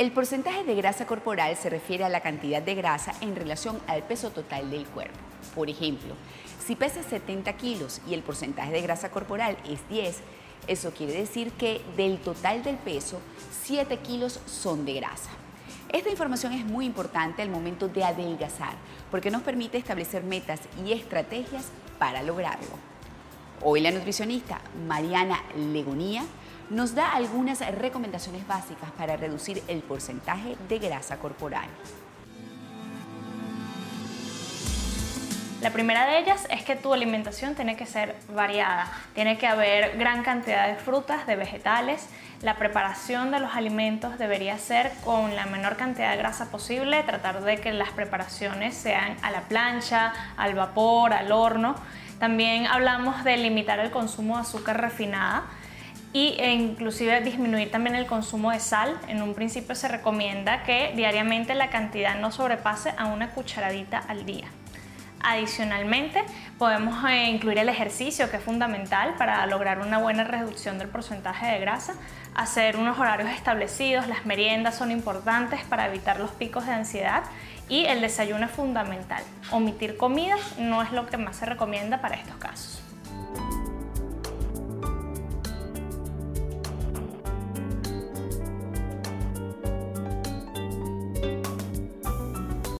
El porcentaje de grasa corporal se refiere a la cantidad de grasa en relación al peso total del cuerpo. Por ejemplo, si pesas 70 kilos y el porcentaje de grasa corporal es 10, eso quiere decir que del total del peso, 7 kilos son de grasa. Esta información es muy importante al momento de adelgazar porque nos permite establecer metas y estrategias para lograrlo. Hoy la nutricionista Mariana Legonía nos da algunas recomendaciones básicas para reducir el porcentaje de grasa corporal. La primera de ellas es que tu alimentación tiene que ser variada. Tiene que haber gran cantidad de frutas, de vegetales. La preparación de los alimentos debería ser con la menor cantidad de grasa posible. Tratar de que las preparaciones sean a la plancha, al vapor, al horno. También hablamos de limitar el consumo de azúcar refinada y e inclusive disminuir también el consumo de sal. En un principio se recomienda que diariamente la cantidad no sobrepase a una cucharadita al día. Adicionalmente, podemos eh, incluir el ejercicio, que es fundamental para lograr una buena reducción del porcentaje de grasa, hacer unos horarios establecidos, las meriendas son importantes para evitar los picos de ansiedad y el desayuno es fundamental. Omitir comidas no es lo que más se recomienda para estos casos.